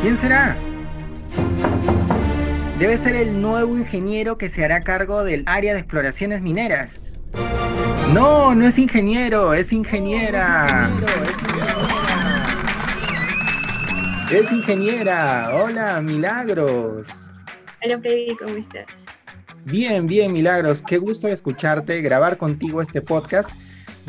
¿Quién será? Debe ser el nuevo ingeniero que se hará cargo del área de exploraciones mineras. No, no es ingeniero, es ingeniera. es, ingeniera es ingeniera. Hola, Milagros. Hola, Freddy, ¿cómo estás? Bien, bien, Milagros. Qué gusto escucharte, grabar contigo este podcast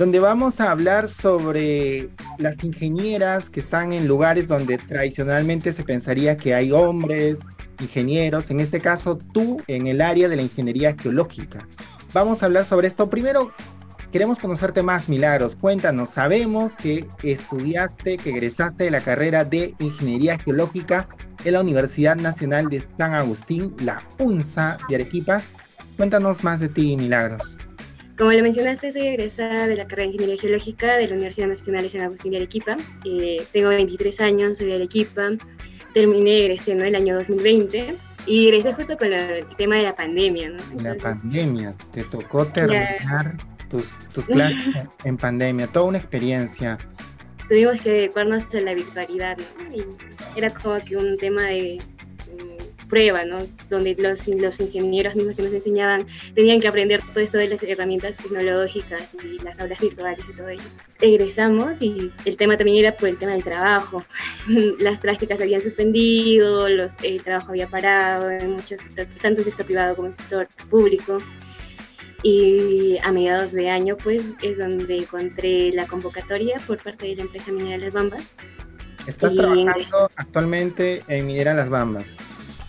donde vamos a hablar sobre las ingenieras que están en lugares donde tradicionalmente se pensaría que hay hombres, ingenieros, en este caso tú en el área de la ingeniería geológica. Vamos a hablar sobre esto. Primero, queremos conocerte más, Milagros. Cuéntanos, sabemos que estudiaste, que egresaste de la carrera de Ingeniería Geológica en la Universidad Nacional de San Agustín, la UNSA de Arequipa. Cuéntanos más de ti, Milagros. Como lo mencionaste, soy egresada de la carrera de Ingeniería Geológica de la Universidad Nacional de San Agustín de Arequipa. Eh, tengo 23 años, soy de Arequipa. Terminé, egresé el año 2020 y egresé justo con el tema de la pandemia. ¿no? la pandemia, te tocó terminar tus, tus clases en pandemia, toda una experiencia. Tuvimos que adecuarnos a la virtualidad, ¿no? Y era como que un tema de prueba, ¿no? Donde los, los ingenieros mismos que nos enseñaban tenían que aprender todo esto de las herramientas tecnológicas y las aulas virtuales y todo ello. Egresamos y el tema también era por el tema del trabajo. Las prácticas habían suspendido, los, el trabajo había parado en muchos tanto el sector privado como el sector público. Y a mediados de año, pues, es donde encontré la convocatoria por parte de la empresa minera Las Bambas. ¿Estás trabajando actualmente en Minera Las Bambas?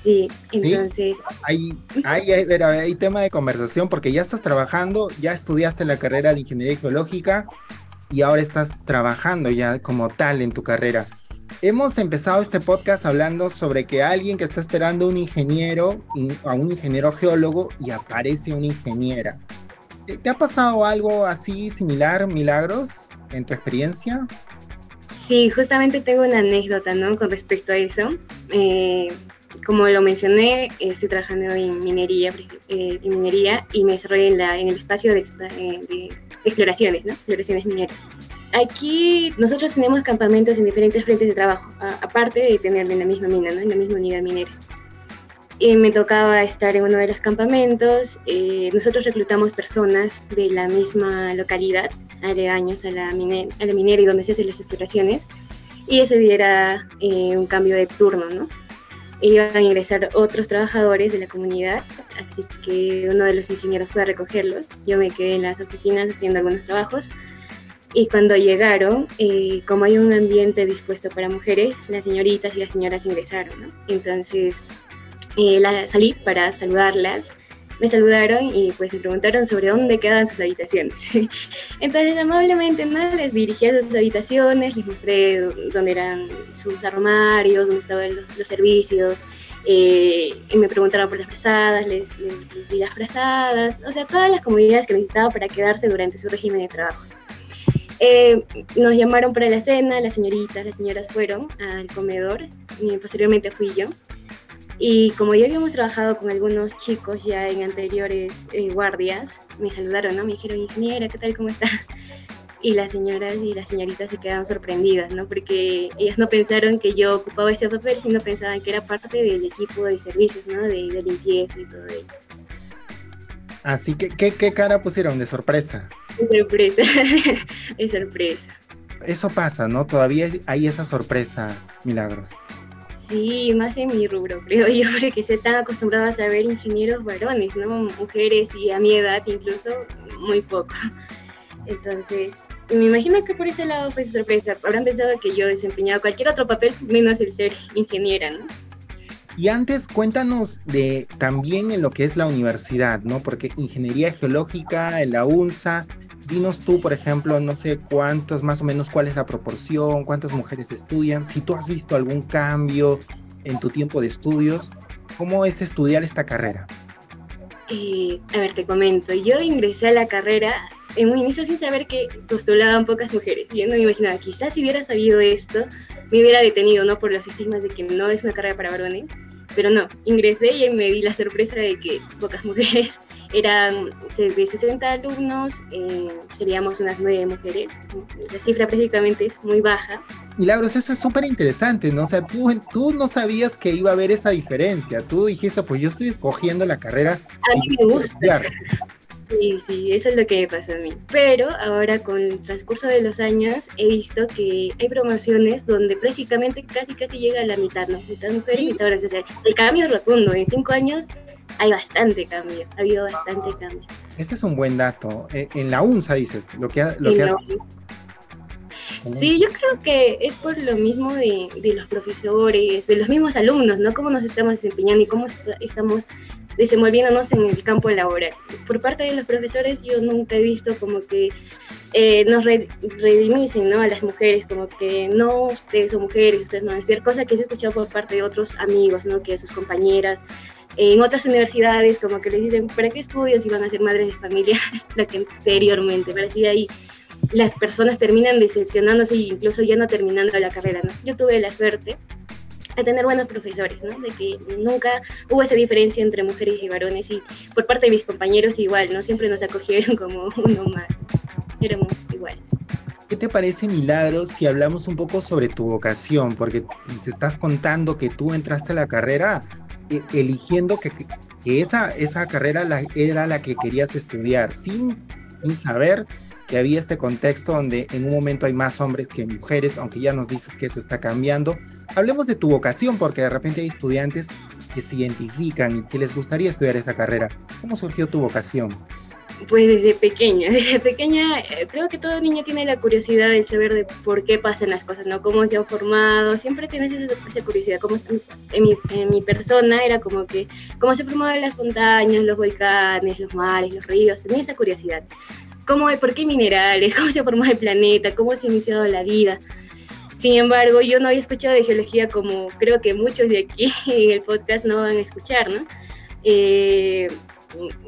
Sí, entonces... Hay, hay, hay, tema de conversación porque ya estás trabajando, ya estudiaste la carrera de Ingeniería Geológica y ahora estás trabajando ya como tal en tu carrera. Hemos empezado este podcast hablando sobre que alguien que está esperando un ingeniero, a un ingeniero geólogo y aparece una ingeniera. ¿Te, ha pasado algo así similar, Milagros, en tu experiencia? Sí, justamente tengo una anécdota, ¿no? Con respecto a eso. Eh, como lo mencioné, estoy trabajando en minería, eh, en minería y me desarrollo en, la, en el espacio de, eh, exploraciones, ¿no? exploraciones mineras. Aquí nosotros tenemos campamentos en diferentes frentes de trabajo, aparte de tenerlo en la misma mina, ¿no? en la misma unidad minera. Y me tocaba estar en uno de los campamentos. Eh, nosotros reclutamos personas de la misma localidad, aledaños a la, a la minera y donde se hacen las exploraciones. Y ese día era un cambio de turno, ¿no? Iban a ingresar otros trabajadores de la comunidad, así que uno de los ingenieros fue a recogerlos. Yo me quedé en las oficinas haciendo algunos trabajos y cuando llegaron, eh, como hay un ambiente dispuesto para mujeres, las señoritas y las señoras ingresaron, ¿no? Entonces eh, la, salí para saludarlas me saludaron y pues me preguntaron sobre dónde quedaban sus habitaciones. Entonces amablemente ¿no? les dirigí a sus habitaciones, les mostré dónde eran sus armarios, dónde estaban los, servicios, eh, y me preguntaron por las frazadas, les, les, di las frazadas, o sea, todas las comodidades que necesitaba para quedarse durante su régimen de trabajo. Eh, nos llamaron para la cena, las señoritas, las señoras fueron al comedor y posteriormente fui yo. Y como ya habíamos trabajado con algunos chicos ya en anteriores eh, guardias, me saludaron, ¿no? Me dijeron, ingeniera, ¿qué tal? ¿Cómo está? Y las señoras y las señoritas se quedaron sorprendidas, ¿no? Porque ellas no pensaron que yo ocupaba ese papel, sino pensaban que era parte del equipo de servicios, ¿no? De, de limpieza y todo ello. Así que, ¿qué, ¿qué cara pusieron de sorpresa? De sorpresa, de sorpresa. Eso pasa, ¿no? Todavía hay esa sorpresa, Milagros. Sí, más en mi rubro, creo yo, porque se están acostumbrados a ver ingenieros varones, ¿no? Mujeres y a mi edad incluso muy poco. Entonces, me imagino que por ese lado fue sorpresa. Habrán pensado que yo desempeñado cualquier otro papel menos el ser ingeniera, ¿no? Y antes cuéntanos de también en lo que es la universidad, ¿no? Porque ingeniería geológica, en la UNSA, dinos tú, por ejemplo, no sé cuántos, más o menos cuál es la proporción, cuántas mujeres estudian, si tú has visto algún cambio en tu tiempo de estudios, ¿cómo es estudiar esta carrera? Eh, a ver, te comento, yo ingresé a la carrera en un inicio sin saber que postulaban pocas mujeres. Yo no me imaginaba, quizás si hubiera sabido esto, me hubiera detenido, ¿no? Por los estigmas de que no es una carrera para varones. Pero no, ingresé y me di la sorpresa de que pocas mujeres Eran de 60 alumnos, eh, seríamos unas nueve mujeres. La cifra prácticamente es muy baja. Milagros, eso es súper interesante, ¿no? O sea, tú, tú no sabías que iba a haber esa diferencia. Tú dijiste, pues yo estoy escogiendo la carrera. A mí me gusta. Sí, sí, eso es lo que me pasó a mí. Pero ahora con el transcurso de los años he visto que hay promociones donde prácticamente casi casi llega a la mitad, ¿no? Mitad mujeres y mitad hombres. O sea, el cambio es rotundo. En cinco años hay bastante cambio, ha habido bastante cambio. Ese es un buen dato. E, en la UNSA dices, lo que, lo que Sí, yo creo que es por lo mismo de, de, los profesores, de los mismos alumnos, ¿no? Cómo nos estamos desempeñando y cómo estamos desenvolviéndonos en el campo laboral. Por parte de los profesores yo nunca he visto como que eh, nos redimicen ¿no? a las mujeres, como que no, ustedes son mujeres, ustedes no van a decir, cosa que se ha escuchado por parte de otros amigos, ¿no? que sus compañeras en otras universidades como que les dicen, ¿para qué estudias si van a ser madres de familia? la que anteriormente, parecía ahí las personas terminan decepcionándose e incluso ya no terminando la carrera, ¿no? Yo tuve la suerte de tener buenos profesores. De que nunca hubo esa diferencia entre mujeres y varones y por parte de mis compañeros igual, ¿no? Siempre nos acogieron como uno más, éramos iguales. ¿Qué te parece, Milagro, si hablamos un poco sobre tu vocación? Porque se estás contando que tú entraste a la carrera eh, eligiendo que, esa, esa carrera era la que querías estudiar, sin, sin saber que había este contexto donde en un momento hay más hombres que mujeres, aunque ya nos dices que eso está cambiando. Hablemos de tu vocación, porque de repente hay estudiantes que se identifican y que les gustaría estudiar esa carrera. ¿Cómo surgió tu vocación? Pues desde pequeña, desde pequeña eh, creo que todo niño tiene la curiosidad de saber de por qué pasan las cosas, ¿no? Cómo se han formado, siempre tienes esa, curiosidad, como en mi, en mi, persona era como que cómo se formaban las montañas, los volcanes, los mares, los ríos, tenía esa curiosidad cómo, por qué minerales, cómo se formó el planeta, cómo se ha iniciado la vida. Sin embargo, yo no había escuchado de geología como creo que muchos de aquí en el podcast no van a escuchar, ¿no? Eh,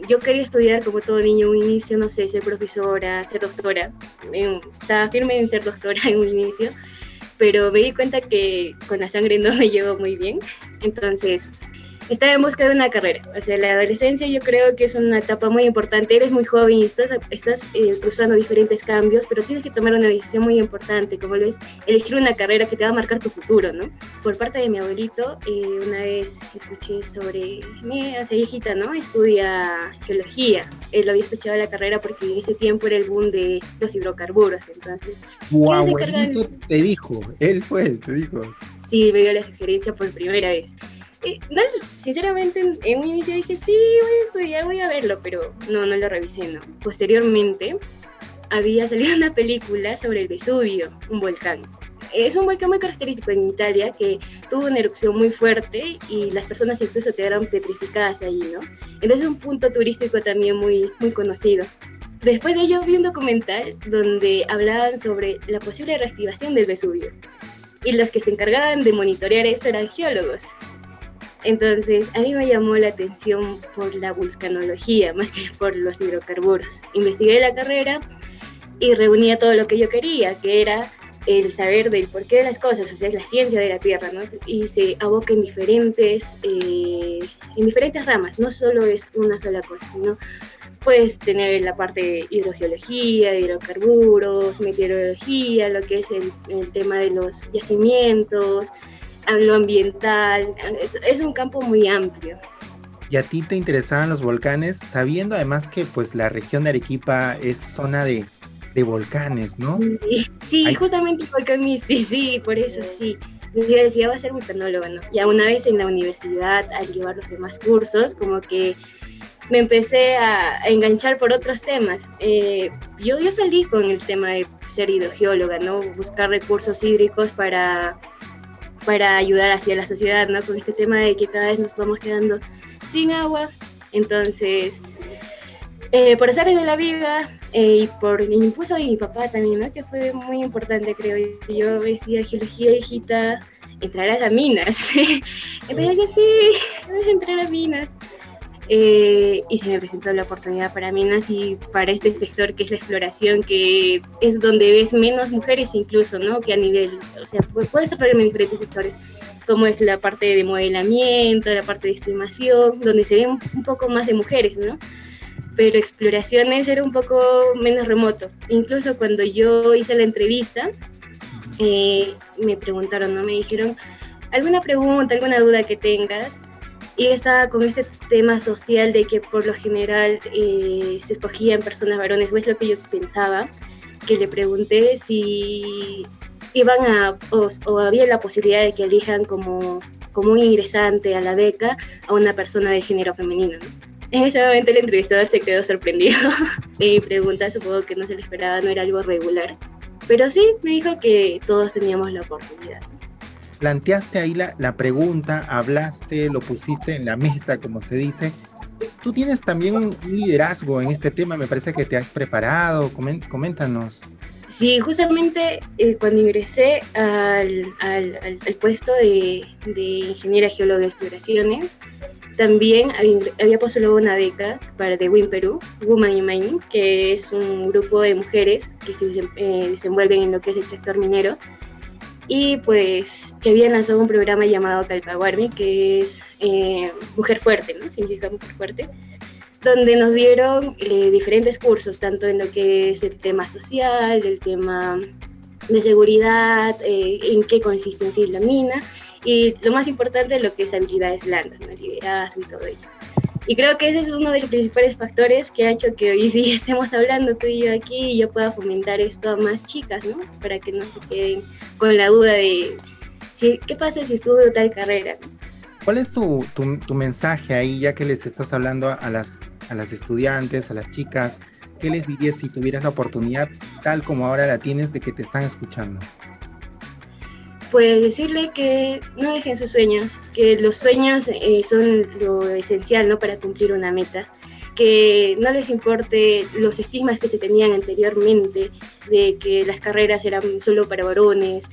yo quería estudiar como todo niño un inicio, no sé, ser profesora, ser doctora. estaba firme en ser doctora en un inicio, pero me di cuenta que con la sangre no me llevó muy bien. Entonces, estaba en busca de una carrera. O sea, la adolescencia yo creo que es una etapa muy importante. Eres muy joven y estás, estás eh, cruzando diferentes cambios, pero tienes que tomar una decisión muy importante, como lo es elegir una carrera que te va a marcar tu futuro, ¿no? Por parte de mi abuelito, eh, una vez escuché sobre, mi hace viejita, ¿no? Estudia geología. Él lo había escuchado la carrera porque en ese tiempo era el boom de los hidrocarburos. Entonces, tu abuelito te dijo, él fue te dijo. Sí, me dio la sugerencia por primera vez no, sinceramente en, un inicio dije, sí, voy a estudiar, voy a verlo, pero no, no lo revisé, ¿no? Posteriormente había salido una película sobre el Vesubio, un volcán. Es un volcán muy característico en Italia que tuvo una erupción muy fuerte y las personas incluso quedaron petrificadas ahí, ¿no? Entonces es un punto turístico también muy, muy conocido. Después de ello vi un documental donde hablaban sobre la posible reactivación del Vesubio y los que se encargaban de monitorear esto eran geólogos. Entonces, a mí me llamó la atención por la vulcanología, más que por los hidrocarburos. Investigué la carrera y reunía todo lo que yo quería, que era el saber del porqué de las cosas, o sea, es la ciencia de la Tierra, ¿no? Y se aboca en diferentes, eh, en diferentes ramas, no solo es una sola cosa, sino puedes tener la parte de hidrogeología, hidrocarburos, meteorología, lo que es el, el tema de los yacimientos, lo ambiental, es, un campo muy amplio. ¿Y a ti te interesaban los volcanes, sabiendo además que pues la región de Arequipa es zona de, volcanes, ¿no? Sí, justamente volcán sí, por eso sí. Yo decía, va a ser vulcanólogo, ¿no? Ya una vez en la universidad, al llevar los demás cursos, como que me empecé a, enganchar por otros temas. Eh, yo, yo salí con el tema de ser hidrogeóloga, ¿no? Buscar recursos hídricos para para ayudar hacia la sociedad, ¿no? Con este tema de que cada vez nos vamos quedando sin agua. Entonces, eh, por hacer de la vida eh, y por el impulso de mi papá también, ¿no? Que fue muy importante, creo. Yo decía, geología, hijita, entrar a las minas. Entonces, sí, entrar a minas. Eh, y se me presentó la oportunidad para Minas y para este sector que es la exploración, que es donde ves menos mujeres incluso, ¿no? Que a nivel, o sea, puedes desarrollarme en diferentes sectores, como es la parte de modelamiento, la parte de estimación, donde se ven un poco más de mujeres, ¿no? pero exploraciones era un poco menos remoto. Incluso cuando yo hice la entrevista, eh, me preguntaron, ¿no? Me dijeron, ¿alguna pregunta, alguna duda que tengas? Y estaba con este tema social de que por lo general eh, se escogían personas varones, o es lo que yo pensaba, que le pregunté si iban a, o, había la posibilidad de que elijan como, como un ingresante a la beca a una persona de género femenino. En ese momento el entrevistador se quedó sorprendido. Mi pregunta supongo que no se le esperaba, no era algo regular. Pero sí, me dijo que todos teníamos la oportunidad. Planteaste ahí la, la pregunta, hablaste, lo pusiste en la mesa, como se dice. Tú tienes también un liderazgo en este tema, me parece que te has preparado, coméntanos. Sí, justamente eh, cuando ingresé al, al, al, puesto de, de, ingeniera geóloga de exploraciones, también había postulado una beca para The Win Perú, Woman in Mining, que es un grupo de mujeres que se eh, desenvuelven en lo que es el sector minero, y pues que habían lanzado un programa llamado Calpaguarmi, que es eh, Mujer Fuerte, ¿no? Significa Mujer Fuerte donde nos dieron eh, diferentes cursos, tanto en lo que es el tema social, el tema de seguridad, eh, en qué consiste en sí la mina, y lo más importante, lo que es habilidades blandas, ¿no? liderazgo y todo ello. Y creo que ese es uno de los principales factores que ha hecho que hoy sí estemos hablando tú y yo aquí y yo pueda fomentar esto a más chicas, ¿no? Para que no se queden con la duda de, si, ¿qué pasa si estudio tal carrera? ¿Cuál es tu, tu, tu, mensaje ahí, ya que les estás hablando a las, a las estudiantes, a las chicas? ¿Qué les dirías si tuvieras la oportunidad, tal como ahora la tienes, de que te están escuchando? Pues decirle que no dejen sus sueños, que los sueños eh, son lo esencial ¿no? para cumplir una meta que no les importe los estigmas que se tenían anteriormente de que las carreras eran solo para varones,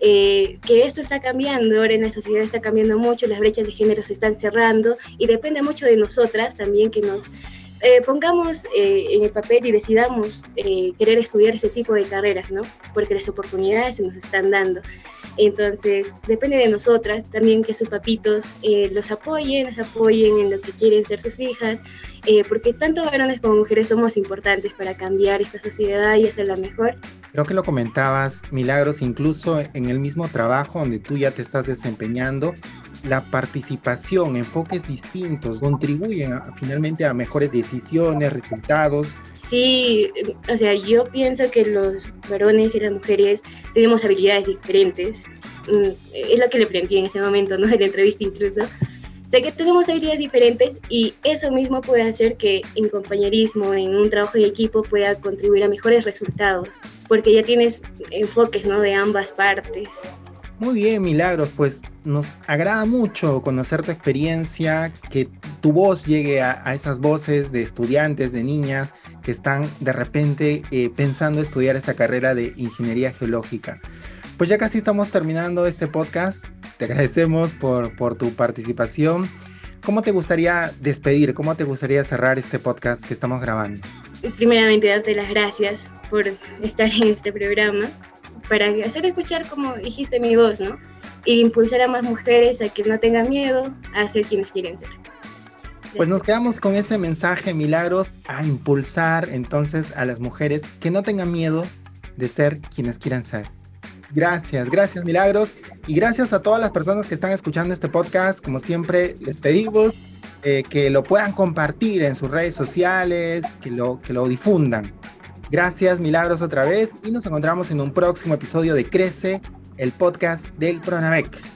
eh, que esto está cambiando, ahora en la sociedad está cambiando mucho, las brechas de género se están cerrando y depende mucho de nosotras también que nos eh, pongamos eh, en el papel y decidamos querer estudiar ese tipo de carreras, ¿no? Porque las oportunidades se nos están dando. Entonces, depende de nosotras también que sus papitos eh, los apoyen, los apoyen en lo que quieren ser sus hijas, eh, porque tanto varones como mujeres somos importantes para cambiar esta sociedad y hacerla mejor. Creo que lo comentabas, Milagros, incluso en el mismo trabajo donde tú ya te estás desempeñando, la participación, enfoques distintos, contribuyen finalmente a mejores decisiones, resultados. Sí, o sea, yo pienso que los varones y las mujeres tenemos habilidades diferentes. Mm, es lo que le planteé en ese momento. En la entrevista incluso. Sé que tenemos habilidades diferentes y eso mismo puede hacer que en compañerismo, en un trabajo en equipo, pueda contribuir a mejores resultados, porque ya tienes enfoques, ¿no? De ambas partes. Muy bien, Milagros, pues nos agrada mucho conocer tu experiencia, que tu voz llegue a, esas voces de estudiantes, de niñas que están de repente eh, pensando estudiar esta carrera de ingeniería geológica. Pues ya casi estamos terminando este podcast. Te agradecemos por, por tu participación. ¿Cómo te gustaría despedir? ¿Cómo te gustaría cerrar este podcast que estamos grabando? Primeramente, darte las gracias por estar en este programa para hacer escuchar, como dijiste, mi voz, ¿no? Y impulsar a más mujeres a que no tengan miedo a ser quienes quieren ser. Pues nos quedamos con ese mensaje, Milagros, a impulsar entonces a las mujeres que no tengan miedo de ser quienes quieran ser. Gracias, gracias Milagros y gracias a todas las personas que están escuchando este podcast. Como siempre, les pedimos eh, que lo puedan compartir en sus redes sociales, que lo, que lo difundan. Gracias, Milagros, otra vez. Y nos encontramos en un próximo episodio de Crece, el podcast del Pronavec.